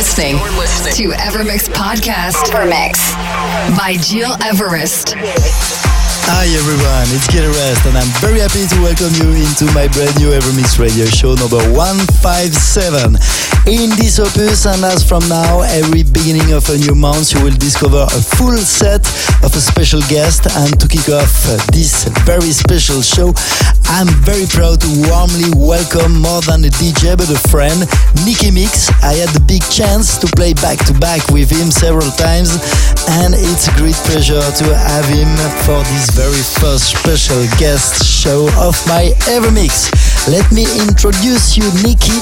Listening, to Evermix Podcast. Evermix by Gil Everest. Hi everyone, it's Gil Everest and I'm very happy to welcome you into my brand new Evermix radio show number 157. In this opus and as from now, every beginning of a new month you will discover a full set of a special guest and to kick off this very special show, I'm very proud to warmly welcome more than a DJ but a friend, Nicky Mix. I had the big chance to play back to back with him several times and it's a great pleasure to have him for this very first special guest show of my Evermix. Let me introduce you Nicky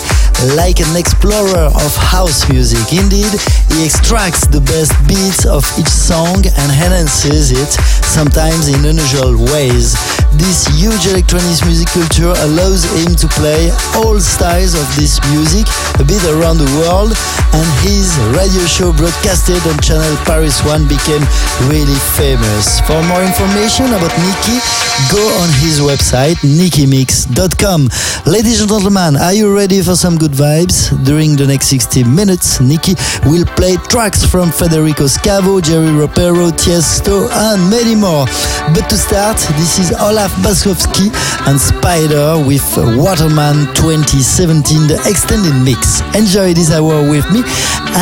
like an explorer of house music. Indeed, he extracts the best beats of each song and enhances it, sometimes in unusual ways. This huge electronic music culture allows him to play all styles of this music a bit around the world, and his radio show broadcasted on channel Paris 1 became really famous. For more information about Nicky, go on his website nickymix.com. Ladies and gentlemen, are you ready for some good vibes? During the next 60 minutes, Nicky will play tracks from Federico Scavo, Jerry Ropero, Tiesto, and many more. But to start, this is Olav Basoski and Spyder with Waterman 2017, the extended mix. Enjoy this hour with me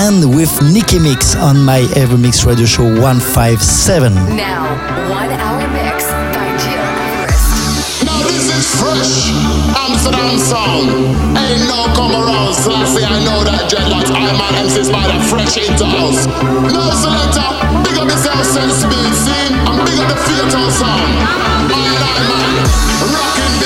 and with Nicky Mix on my Evermix Radio Show 157. Now, one hour mix by Gil. Everest. Now this is fresh Amsterdam sound. Ain't no come around. So I know that dreadlocks. I'm an MC Spyder, fresh into house. No selector, big up yourself, sense speed, see? I'm big up the theater sound. I and I man,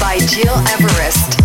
By Gil Everest.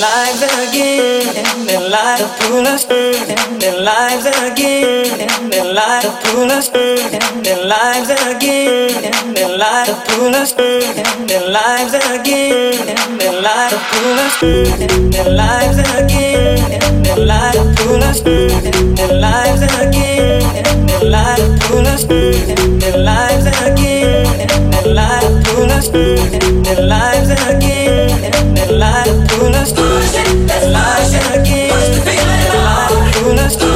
lives again, and their lives pull us, and their lives again, and their lives pull us, and their lives again, and their lives pull us, and their lives again, and their lives pull us, and their lives again, and their lives pull us, and their lives again, and their lives pull us, and their lives again, and their lives pull us, and their lives again, and their lives Let's do this again. Let's do this.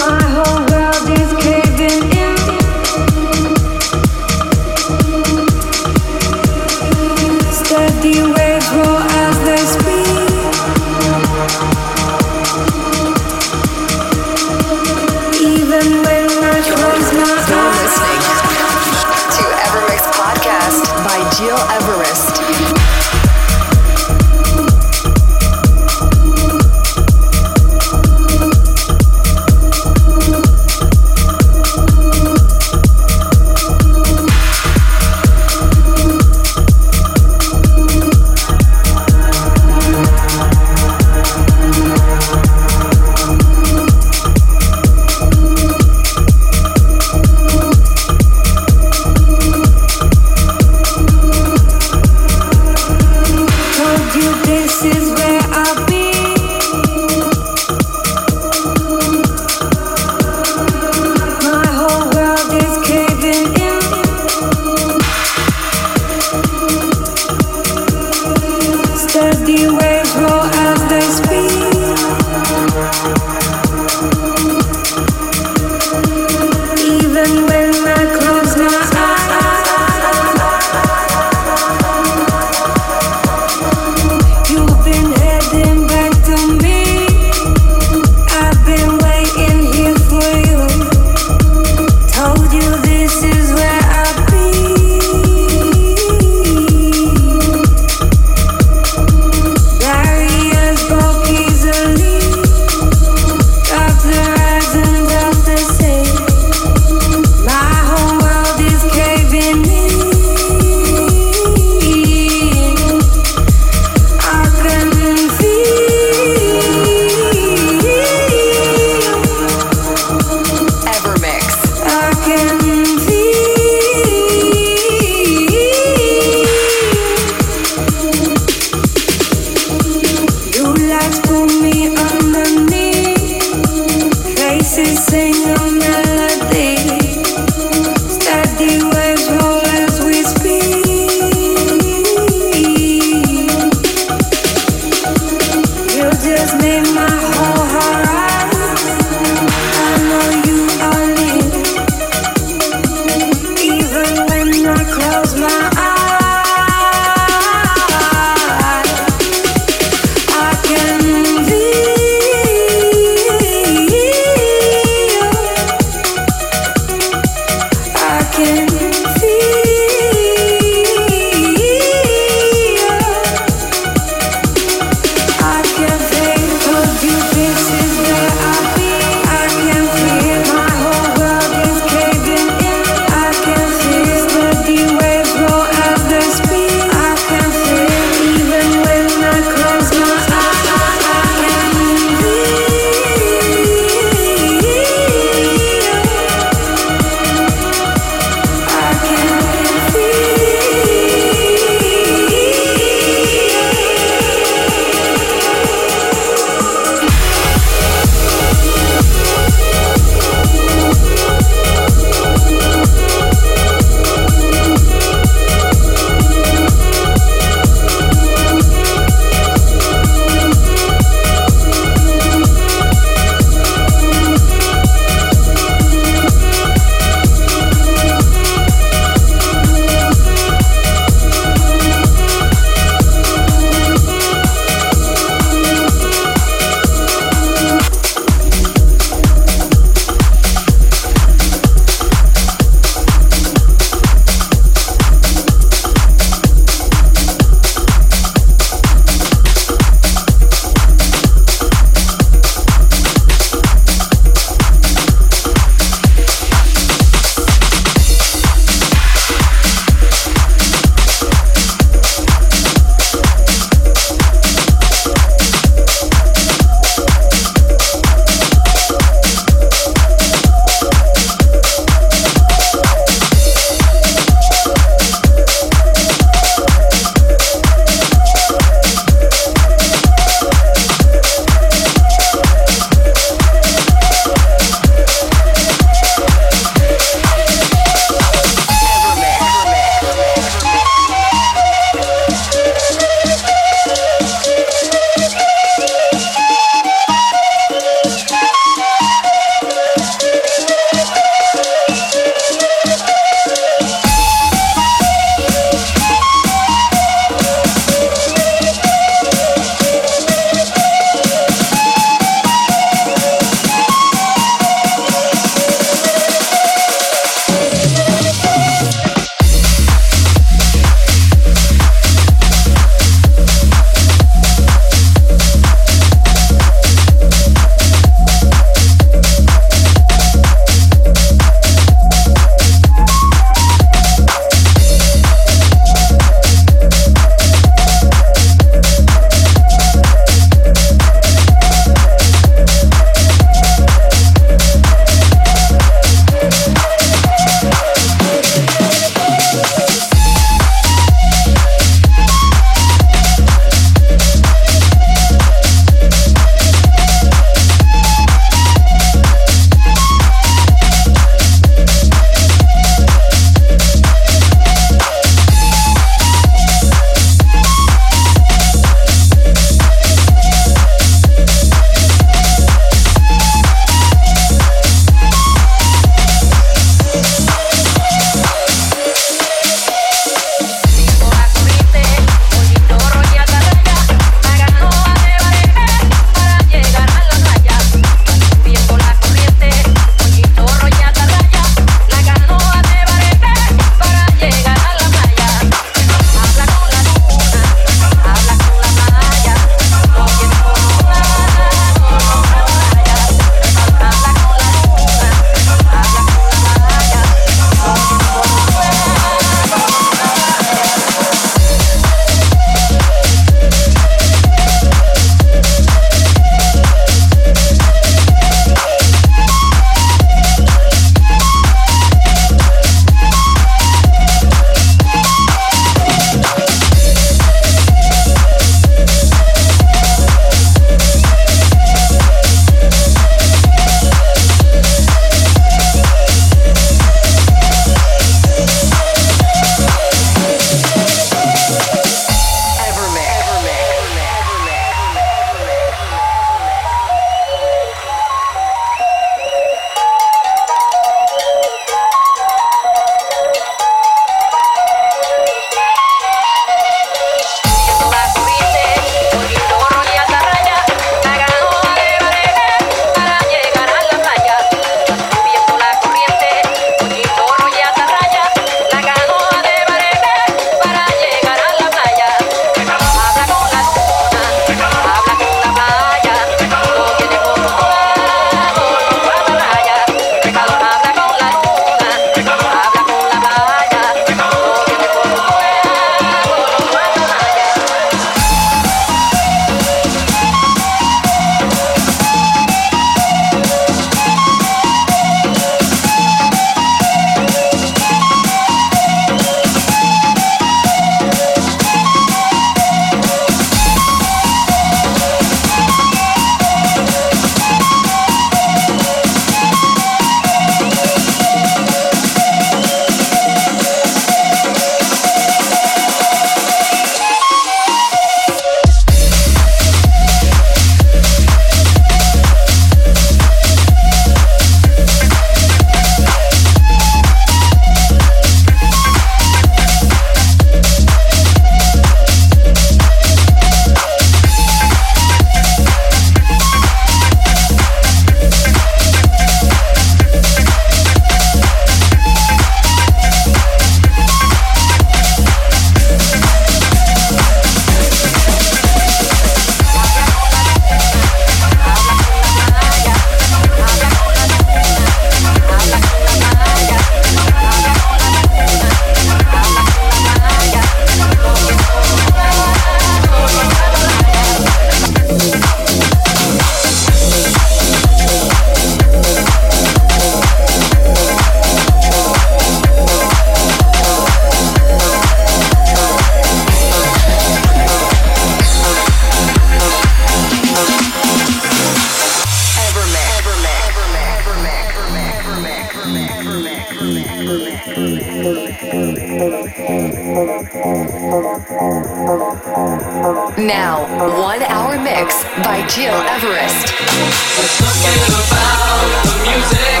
One hour mix by Gil Everest. There's something about the music.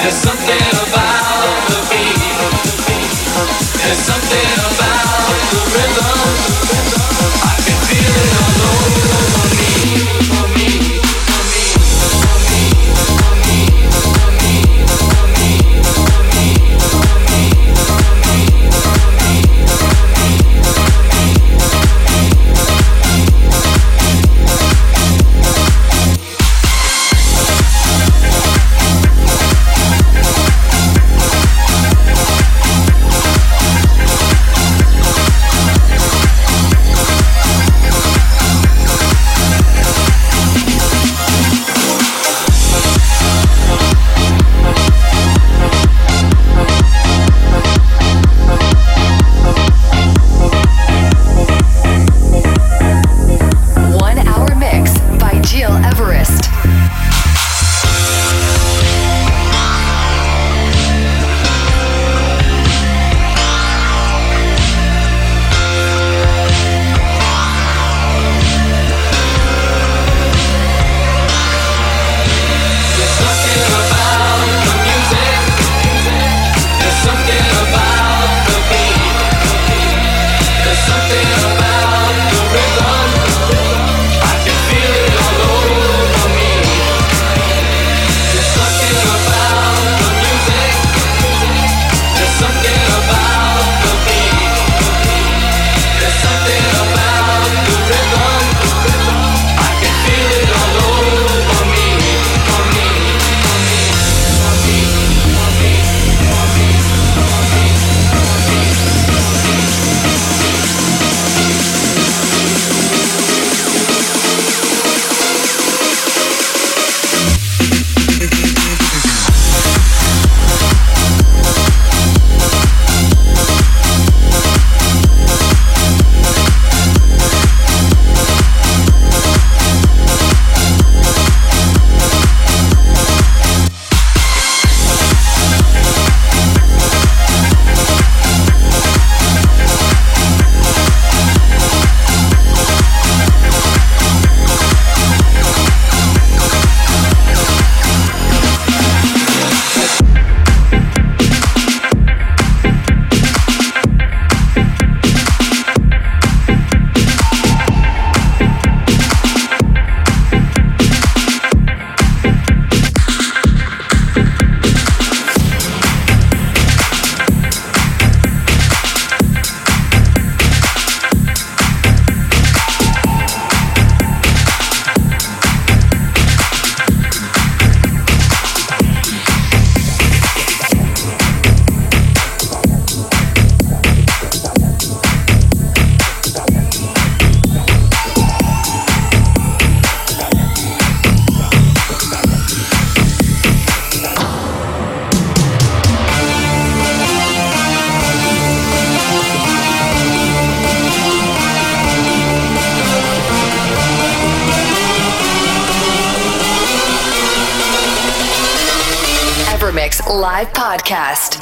There's something about the beat. There's something about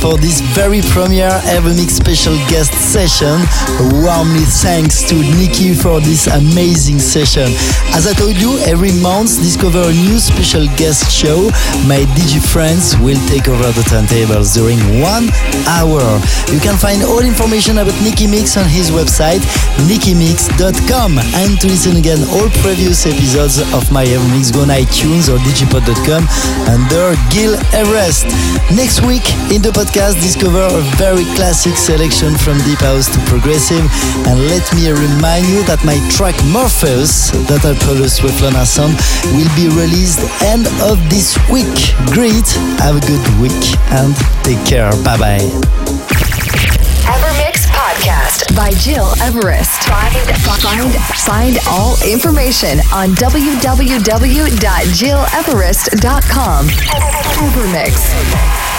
For this very premiere Evermix special guest session. Warmly thanks to Nicky for this amazing session. As I told you, every month discover a new special guest show. My DJ friends will take over the turntables during one hour. You can find all information about Nicky Mix on his website, nickymix.com. And to listen again all previous episodes of my Evermix, go on iTunes or digipod.com under Gil Everest. Next week in the podcast, discover a very classic selection from deep house to progressive. And let me remind you that my track Morpheus, that I produced with Sound, will be released end of this week. Great, have a good week and take care. Bye bye. Evermix podcast by Gil Everest. Find, find, find all information on www.gileverest.com. Evermix.